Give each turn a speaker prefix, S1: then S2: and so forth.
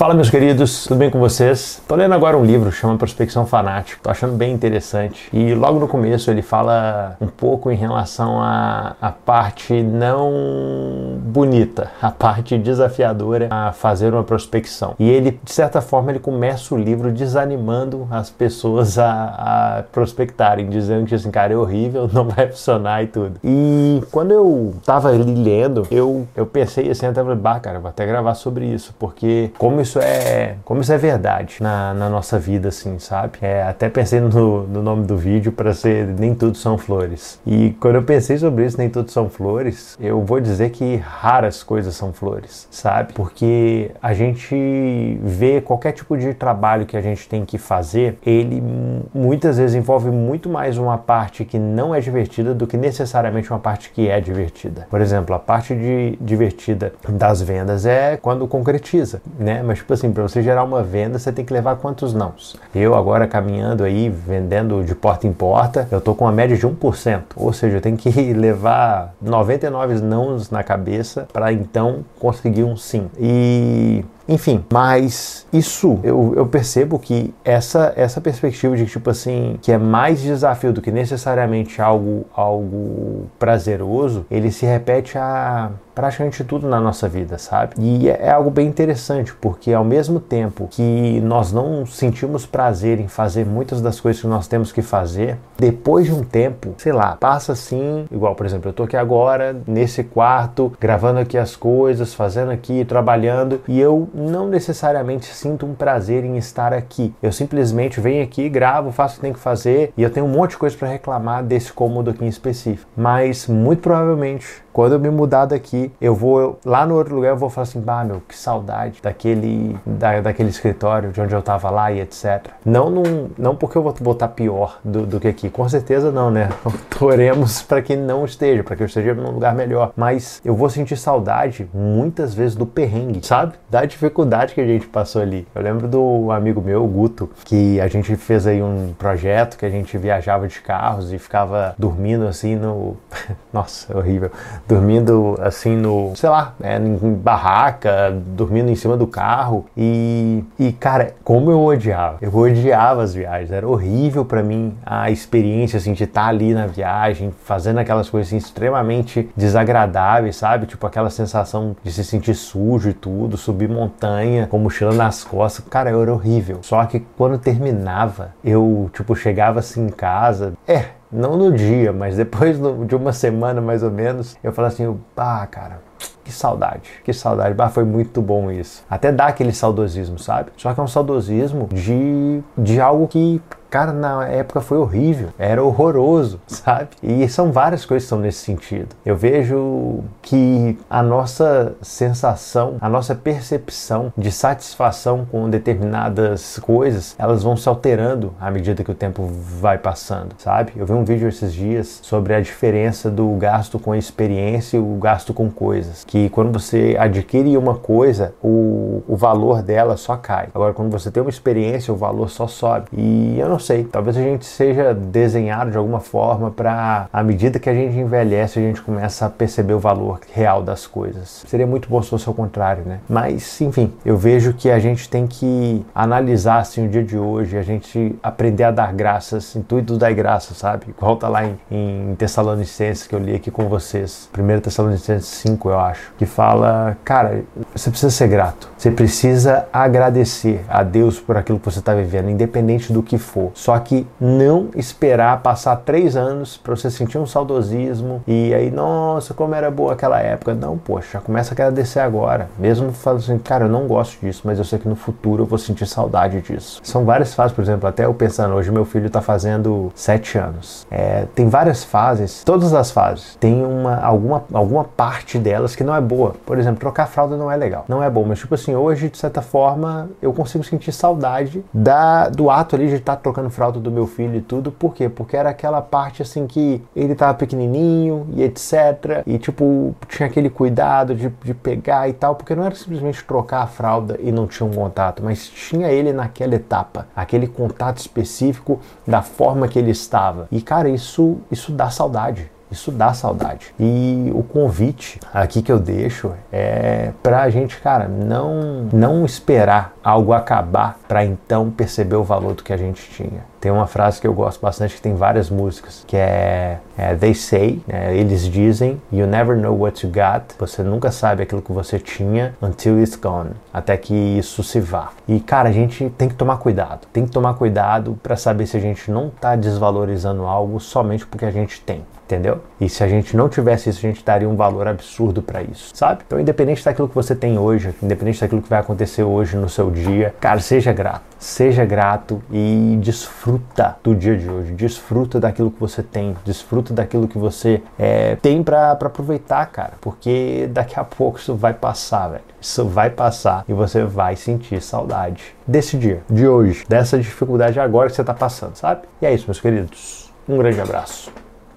S1: Fala meus queridos, tudo bem com vocês? Tô lendo agora um livro, chama Prospecção Fanática. Tô achando bem interessante. E logo no começo ele fala um pouco em relação à parte não bonita, a parte desafiadora a fazer uma prospecção. E ele, de certa forma, ele começa o livro desanimando as pessoas a, a prospectarem, dizendo que assim, cara, é horrível, não vai funcionar e tudo. E quando eu tava ali lendo, eu, eu pensei assim, até falei, bah, cara, vou até gravar sobre isso, porque como isso é, como isso é verdade na, na nossa vida, assim, sabe? É, até pensei no, no nome do vídeo para ser Nem Tudo São Flores. E quando eu pensei sobre isso, Nem Tudo São Flores, eu vou dizer que raras coisas são flores, sabe? Porque a gente vê qualquer tipo de trabalho que a gente tem que fazer, ele muitas vezes envolve muito mais uma parte que não é divertida do que necessariamente uma parte que é divertida. Por exemplo, a parte de divertida das vendas é quando concretiza, né? Mas tipo assim, para você gerar uma venda, você tem que levar quantos nãos? Eu agora caminhando aí, vendendo de porta em porta, eu tô com uma média de 1%. Ou seja, eu tenho que levar 99 nãos na cabeça para então conseguir um sim. E enfim, mas isso eu, eu percebo que essa, essa perspectiva de tipo assim, que é mais desafio do que necessariamente algo, algo prazeroso, ele se repete a praticamente tudo na nossa vida, sabe? E é, é algo bem interessante, porque ao mesmo tempo que nós não sentimos prazer em fazer muitas das coisas que nós temos que fazer, depois de um tempo, sei lá, passa assim, igual, por exemplo, eu tô aqui agora nesse quarto, gravando aqui as coisas, fazendo aqui, trabalhando, e eu não necessariamente sinto um prazer em estar aqui. Eu simplesmente venho aqui, gravo, faço o que tem que fazer e eu tenho um monte de coisa para reclamar desse cômodo aqui em específico. Mas muito provavelmente quando eu me mudar daqui, eu vou lá no outro lugar, eu vou falar assim, bah, meu, que saudade daquele, da, daquele escritório de onde eu tava lá e etc. Não, num, não porque eu vou voltar pior do, do que aqui, com certeza não, né? Toremos para que não esteja, para que eu esteja num lugar melhor. Mas eu vou sentir saudade muitas vezes do perrengue, sabe? Da dificuldade que a gente passou ali. Eu lembro do amigo meu, o Guto, que a gente fez aí um projeto que a gente viajava de carros e ficava dormindo assim no. Nossa, horrível dormindo assim no, sei lá, né, em barraca, dormindo em cima do carro. E, e cara, como eu odiava. Eu odiava as viagens. Era horrível para mim a experiência assim, de estar tá ali na viagem, fazendo aquelas coisas assim, extremamente desagradáveis, sabe? Tipo aquela sensação de se sentir sujo e tudo, subir montanha com mochila nas costas. Cara, era horrível. Só que quando terminava, eu, tipo, chegava assim em casa. É, não no dia, mas depois de uma semana mais ou menos, eu falo assim, ah, cara, que saudade, que saudade. Bah, foi muito bom isso. Até dá aquele saudosismo, sabe? Só que é um saudosismo de, de algo que Cara, na época foi horrível, era horroroso, sabe? E são várias coisas que estão nesse sentido. Eu vejo que a nossa sensação, a nossa percepção de satisfação com determinadas coisas, elas vão se alterando à medida que o tempo vai passando, sabe? Eu vi um vídeo esses dias sobre a diferença do gasto com experiência e o gasto com coisas. Que quando você adquire uma coisa, o, o valor dela só cai. Agora, quando você tem uma experiência, o valor só sobe. E eu não sei, talvez a gente seja desenhado de alguma forma para, à medida que a gente envelhece, a gente começa a perceber o valor real das coisas. Seria muito bom se fosse ao contrário, né? Mas, enfim, eu vejo que a gente tem que analisar assim o dia de hoje, a gente aprender a dar graças, intuito dar graça, sabe? Igual tá lá em, em Tessalonicenses que eu li aqui com vocês, 1 Tessalonicenses 5, eu acho, que fala, cara, você precisa ser grato, você precisa agradecer a Deus por aquilo que você está vivendo, independente do que for. Só que não esperar passar três anos para você sentir um saudosismo e aí, nossa, como era boa aquela época. Não, poxa, já começa a agradecer agora. Mesmo falando assim, cara, eu não gosto disso, mas eu sei que no futuro eu vou sentir saudade disso. São várias fases, por exemplo, até eu pensando, hoje meu filho está fazendo sete anos. É, tem várias fases, todas as fases, tem uma, alguma, alguma parte delas que não é boa. Por exemplo, trocar fralda não é legal, não é bom, mas tipo assim, hoje, de certa forma, eu consigo sentir saudade da, do ato ali de estar tá trocando trocando fralda do meu filho e tudo. Por quê? Porque era aquela parte assim que ele tava pequenininho e etc. E tipo, tinha aquele cuidado de, de pegar e tal, porque não era simplesmente trocar a fralda e não tinha um contato, mas tinha ele naquela etapa, aquele contato específico da forma que ele estava. E cara, isso, isso dá saudade Isso dá saudade. E o convite aqui que eu deixo é pra gente, cara, não não esperar algo acabar para então perceber o valor do que a gente tinha. Tem uma frase que eu gosto bastante que tem várias músicas, que é, é They say, é, eles dizem, you never know what you got. Você nunca sabe aquilo que você tinha until it's gone, até que isso se vá. E cara, a gente tem que tomar cuidado. Tem que tomar cuidado para saber se a gente não está desvalorizando algo somente porque a gente tem entendeu? E se a gente não tivesse isso, a gente daria um valor absurdo para isso, sabe? Então, independente daquilo que você tem hoje, independente daquilo que vai acontecer hoje no seu dia, cara, seja grato. Seja grato e desfruta do dia de hoje, desfruta daquilo que você tem, desfruta daquilo que você é, tem para aproveitar, cara, porque daqui a pouco isso vai passar, velho. Isso vai passar e você vai sentir saudade desse dia, de hoje, dessa dificuldade agora que você está passando, sabe? E é isso, meus queridos. Um grande abraço.